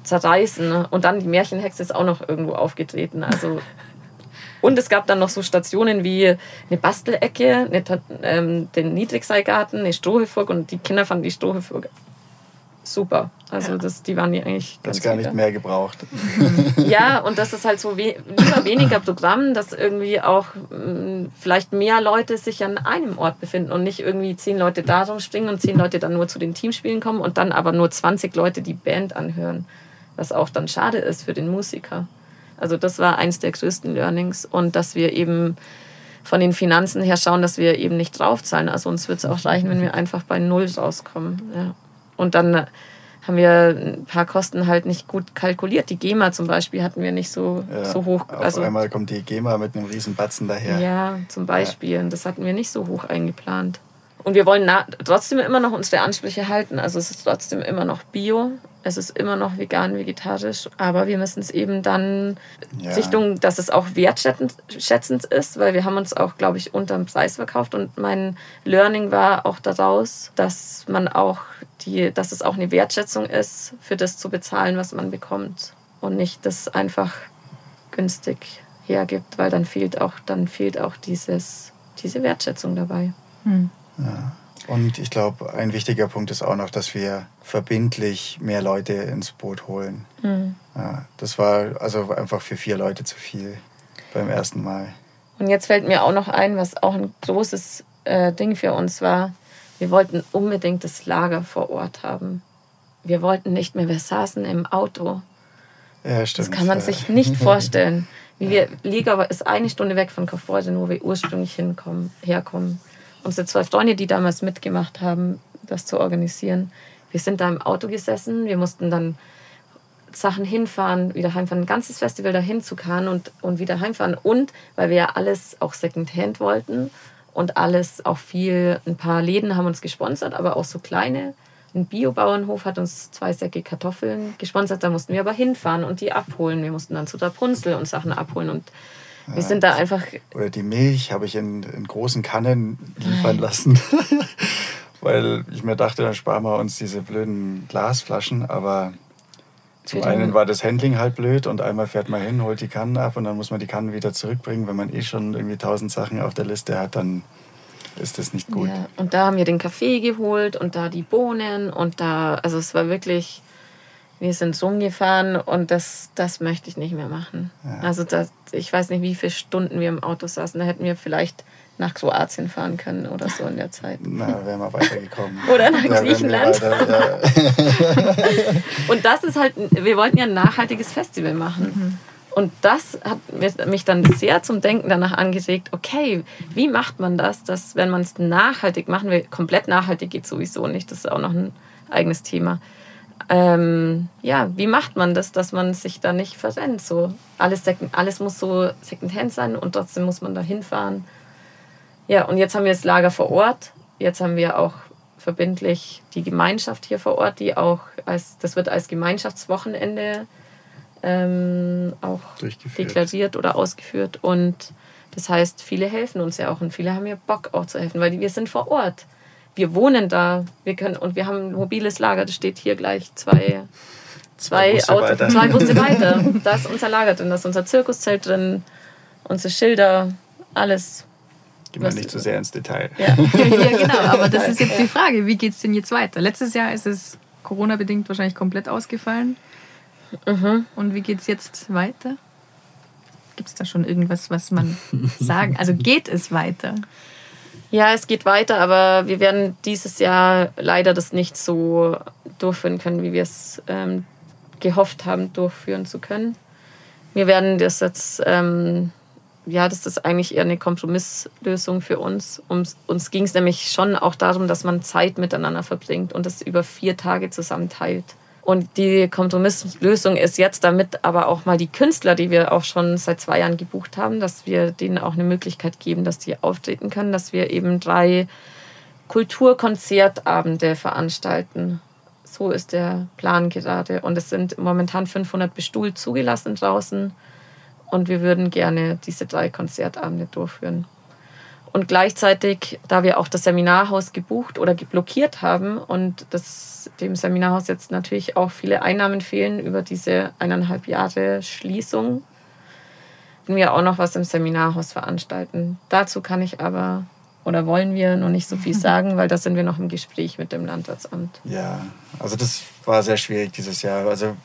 [SPEAKER 1] zerreißen. Und dann die Märchenhexe ist auch noch irgendwo aufgetreten. Also und es gab dann noch so Stationen wie eine Bastelecke, eine, ähm, den Niedrigseilgarten, eine Strohhüpfburg und die Kinder fanden die Strohhüpfburg super. Also das, die waren ja eigentlich
[SPEAKER 3] ganz Das gar nicht mehr gebraucht.
[SPEAKER 1] Ja, und das ist halt so we lieber weniger Programm, dass irgendwie auch mh, mm, vielleicht mehr Leute sich an einem Ort befinden und nicht irgendwie zehn Leute da springen und zehn Leute dann nur zu den Teamspielen kommen und dann aber nur 20 Leute die Band anhören. Was auch dann schade ist für den Musiker. Also das war eins der größten Learnings und dass wir eben von den Finanzen her schauen, dass wir eben nicht draufzahlen. Also uns wird es auch reichen, wenn wir einfach bei Null rauskommen. Ja. Und dann haben wir ein paar Kosten halt nicht gut kalkuliert. Die GEMA zum Beispiel hatten wir nicht so, ja, so hoch.
[SPEAKER 3] Auf also, einmal kommt die GEMA mit einem riesen Batzen daher.
[SPEAKER 1] Ja, zum Beispiel. Ja. Das hatten wir nicht so hoch eingeplant. Und wir wollen trotzdem immer noch unsere Ansprüche halten. Also es ist trotzdem immer noch Bio, es ist immer noch vegan, vegetarisch, aber wir müssen es eben dann ja. Richtung, dass es auch wertschätzend ist, weil wir haben uns auch, glaube ich, unterm Preis verkauft und mein Learning war auch daraus, dass man auch die, dass es auch eine Wertschätzung ist, für das zu bezahlen, was man bekommt und nicht das einfach günstig hergibt, weil dann fehlt auch, dann fehlt auch dieses, diese Wertschätzung dabei. Hm.
[SPEAKER 3] Ja. Und ich glaube, ein wichtiger Punkt ist auch noch, dass wir verbindlich mehr Leute ins Boot holen. Mhm. Ja, das war also einfach für vier Leute zu viel beim ersten Mal.
[SPEAKER 1] Und jetzt fällt mir auch noch ein, was auch ein großes äh, Ding für uns war. Wir wollten unbedingt das Lager vor Ort haben. Wir wollten nicht mehr, wir saßen im Auto.
[SPEAKER 3] Ja, stimmt.
[SPEAKER 1] Das kann man sich nicht vorstellen. Wie wir, Liga ist eine Stunde weg von Kaufbeuren, wo wir ursprünglich hinkommen, herkommen unsere zwei Freunde, die damals mitgemacht haben, das zu organisieren. Wir sind da im Auto gesessen, wir mussten dann Sachen hinfahren, wieder heimfahren, ein ganzes Festival dahin zu fahren und, und wieder heimfahren. Und weil wir ja alles auch Secondhand wollten und alles auch viel, ein paar Läden haben uns gesponsert, aber auch so kleine. Ein Biobauernhof hat uns zwei Säcke Kartoffeln gesponsert, da mussten wir aber hinfahren und die abholen. Wir mussten dann zu der und Sachen abholen und wir sind da einfach.
[SPEAKER 3] Oder die Milch habe ich in, in, großen Kannen liefern lassen. Weil ich mir dachte, dann sparen wir uns diese blöden Glasflaschen. Aber Zum einen war das Handling halt blöd und einmal fährt man hin, holt die Kannen ab und dann muss man die Kannen wieder zurückbringen. Wenn man eh schon irgendwie tausend Sachen auf der Liste hat, dann ist das nicht gut. Ja,
[SPEAKER 1] und da haben wir den Kaffee geholt und da die Bohnen und da, also es war wirklich, wir sind rumgefahren und das, das möchte ich nicht mehr machen. Ja. Also das, ich weiß nicht, wie viele Stunden wir im Auto saßen. Da hätten wir vielleicht nach Kroatien fahren können oder so in der Zeit.
[SPEAKER 3] Na, wären wir weitergekommen.
[SPEAKER 1] oder nach ja, Griechenland. Weiter, ja. und das ist halt, wir wollten ja ein nachhaltiges Festival machen. Mhm. Und das hat mich dann sehr zum Denken danach angeregt, okay, wie macht man das, dass wenn man es nachhaltig machen will, komplett nachhaltig geht sowieso nicht, das ist auch noch ein eigenes Thema. Ähm, ja, wie macht man das, dass man sich da nicht verrennt? So, alles, alles muss so Secondhand sein und trotzdem muss man da hinfahren. Ja, und jetzt haben wir das Lager vor Ort. Jetzt haben wir auch verbindlich die Gemeinschaft hier vor Ort, die auch als, das wird als Gemeinschaftswochenende ähm, auch deklariert oder ausgeführt. Und das heißt, viele helfen uns ja auch und viele haben ja Bock auch zu helfen, weil wir sind vor Ort. Wir wohnen da, wir können und wir haben ein mobiles Lager, das steht hier gleich zwei, zwei, Busse, weiter. zwei Busse weiter. Da ist unser Lager drin, da ist unser Zirkuszelt drin, unsere Schilder, alles.
[SPEAKER 3] Gehen wir nicht zu so sehr ins Detail.
[SPEAKER 2] Ja. ja, genau, aber das ist jetzt die Frage, wie geht es denn jetzt weiter? Letztes Jahr ist es Corona-bedingt wahrscheinlich komplett ausgefallen. Mhm. Und wie geht es jetzt weiter? Gibt es da schon irgendwas, was man sagen? Also geht es weiter?
[SPEAKER 1] Ja, es geht weiter, aber wir werden dieses Jahr leider das nicht so durchführen können, wie wir es ähm, gehofft haben, durchführen zu können. Wir werden das jetzt ähm, ja, das ist eigentlich eher eine Kompromisslösung für uns. Um, uns ging es nämlich schon auch darum, dass man Zeit miteinander verbringt und das über vier Tage zusammen teilt. Und die Kompromisslösung ist jetzt damit aber auch mal die Künstler, die wir auch schon seit zwei Jahren gebucht haben, dass wir denen auch eine Möglichkeit geben, dass die auftreten können, dass wir eben drei Kulturkonzertabende veranstalten. So ist der Plan gerade. Und es sind momentan 500 bestuhlt zugelassen draußen. Und wir würden gerne diese drei Konzertabende durchführen. Und gleichzeitig, da wir auch das Seminarhaus gebucht oder geblockiert haben und das, dem Seminarhaus jetzt natürlich auch viele Einnahmen fehlen über diese eineinhalb Jahre Schließung, werden wir auch noch was im Seminarhaus veranstalten. Dazu kann ich aber oder wollen wir noch nicht so viel sagen, weil da sind wir noch im Gespräch mit dem Landratsamt.
[SPEAKER 3] Ja, also das war sehr schwierig dieses Jahr. Also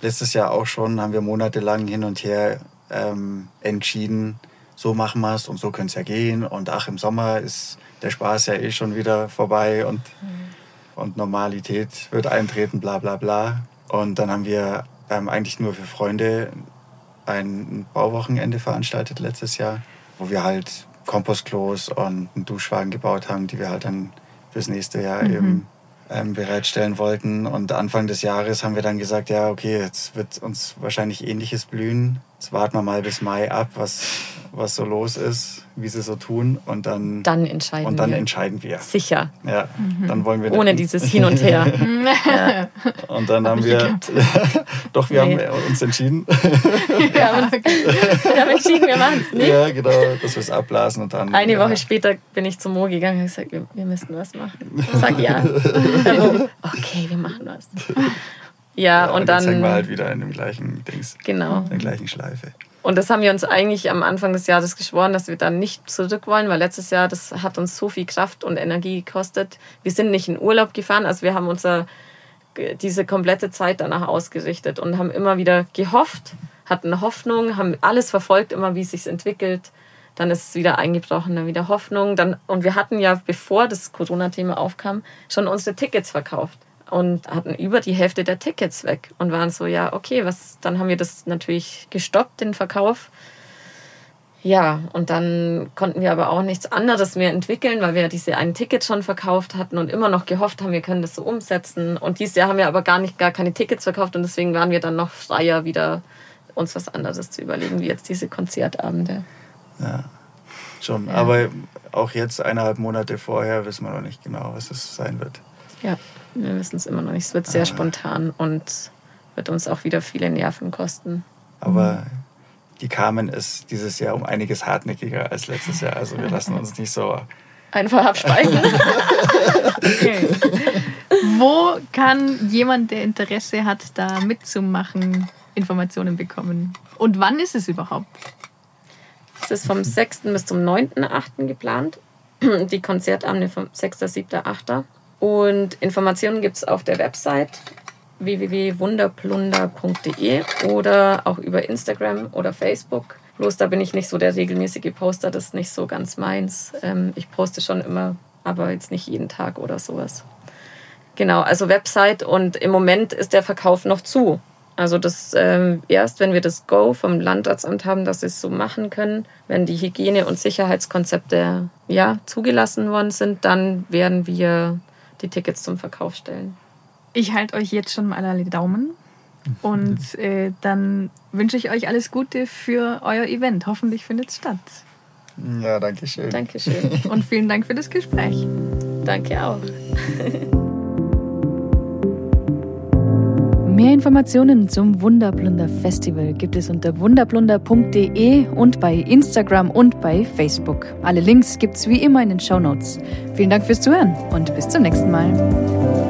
[SPEAKER 3] letztes Jahr auch schon haben wir monatelang hin und her ähm, entschieden, so machen wir es und so könnte es ja gehen. Und ach, im Sommer ist der Spaß ja eh schon wieder vorbei und, mhm. und Normalität wird eintreten, bla bla bla. Und dann haben wir ähm, eigentlich nur für Freunde ein Bauwochenende veranstaltet letztes Jahr, wo wir halt Kompostklos und einen Duschwagen gebaut haben, die wir halt dann fürs nächste Jahr mhm. eben ähm, bereitstellen wollten. Und Anfang des Jahres haben wir dann gesagt, ja, okay, jetzt wird uns wahrscheinlich ähnliches blühen. Jetzt warten wir mal bis Mai ab, was, was so los ist, wie sie so tun. Und dann,
[SPEAKER 1] dann entscheiden
[SPEAKER 3] und dann wir. entscheiden wir.
[SPEAKER 1] Sicher.
[SPEAKER 3] Ja, mhm. dann wollen wir.
[SPEAKER 1] Ohne dieses Hin und Her.
[SPEAKER 3] ja. Und dann Hab haben wir. doch, wir nee. haben uns entschieden.
[SPEAKER 1] ja, uns, wir haben entschieden, wir machen es nicht.
[SPEAKER 3] Ja, genau, dass wir es abblasen und dann.
[SPEAKER 1] Eine
[SPEAKER 3] ja.
[SPEAKER 1] Woche später bin ich zum Mo gegangen und gesagt, wir, wir müssten was machen. Ich sag ja. okay, wir machen was. Ja, ja und, und dann. Jetzt
[SPEAKER 3] hängen wir halt wieder in dem gleichen Dings.
[SPEAKER 1] Genau.
[SPEAKER 3] In der gleichen Schleife.
[SPEAKER 1] Und das haben wir uns eigentlich am Anfang des Jahres geschworen, dass wir dann nicht zurück wollen, weil letztes Jahr, das hat uns so viel Kraft und Energie gekostet. Wir sind nicht in Urlaub gefahren, also wir haben unser, diese komplette Zeit danach ausgerichtet und haben immer wieder gehofft, hatten Hoffnung, haben alles verfolgt, immer wie es sich entwickelt. Dann ist es wieder eingebrochen, dann wieder Hoffnung. Dann, und wir hatten ja, bevor das Corona-Thema aufkam, schon unsere Tickets verkauft und hatten über die Hälfte der Tickets weg und waren so, ja, okay, was, dann haben wir das natürlich gestoppt, den Verkauf. Ja, und dann konnten wir aber auch nichts anderes mehr entwickeln, weil wir diese einen Ticket schon verkauft hatten und immer noch gehofft haben, wir können das so umsetzen. Und dieses Jahr haben wir aber gar nicht gar keine Tickets verkauft und deswegen waren wir dann noch freier, wieder uns was anderes zu überlegen, wie jetzt diese Konzertabende.
[SPEAKER 3] Ja, schon. Ja. Aber auch jetzt, eineinhalb Monate vorher, wissen wir noch nicht genau, was es sein wird.
[SPEAKER 1] Ja. Wir wissen es immer noch nicht. Es wird sehr ah. spontan und wird uns auch wieder viele Nerven kosten.
[SPEAKER 3] Aber die Carmen ist dieses Jahr um einiges hartnäckiger als letztes Jahr. Also wir lassen uns nicht so
[SPEAKER 1] einfach abspeisen.
[SPEAKER 2] okay. Wo kann jemand, der Interesse hat, da mitzumachen, Informationen bekommen? Und wann ist es überhaupt?
[SPEAKER 1] Es ist vom 6. bis zum 9.8. geplant. Die Konzertabende vom 6., 7., 8. Und Informationen gibt es auf der Website www.wunderplunder.de oder auch über Instagram oder Facebook. Bloß da bin ich nicht so der regelmäßige Poster, das ist nicht so ganz meins. Ähm, ich poste schon immer, aber jetzt nicht jeden Tag oder sowas. Genau, also Website und im Moment ist der Verkauf noch zu. Also das ähm, erst, wenn wir das Go vom Landratsamt haben, dass sie es so machen können, wenn die Hygiene- und Sicherheitskonzepte ja zugelassen worden sind, dann werden wir die Tickets zum Verkauf stellen.
[SPEAKER 2] Ich halte euch jetzt schon mal alle Daumen. Und äh, dann wünsche ich euch alles Gute für euer Event. Hoffentlich findet es statt.
[SPEAKER 3] Ja, danke schön.
[SPEAKER 1] Dankeschön.
[SPEAKER 2] Und vielen Dank für das Gespräch.
[SPEAKER 1] Danke auch.
[SPEAKER 2] Mehr Informationen zum Wunderplunder Festival gibt es unter wunderplunder.de und bei Instagram und bei Facebook. Alle Links gibt es wie immer in den Show Notes. Vielen Dank fürs Zuhören und bis zum nächsten Mal.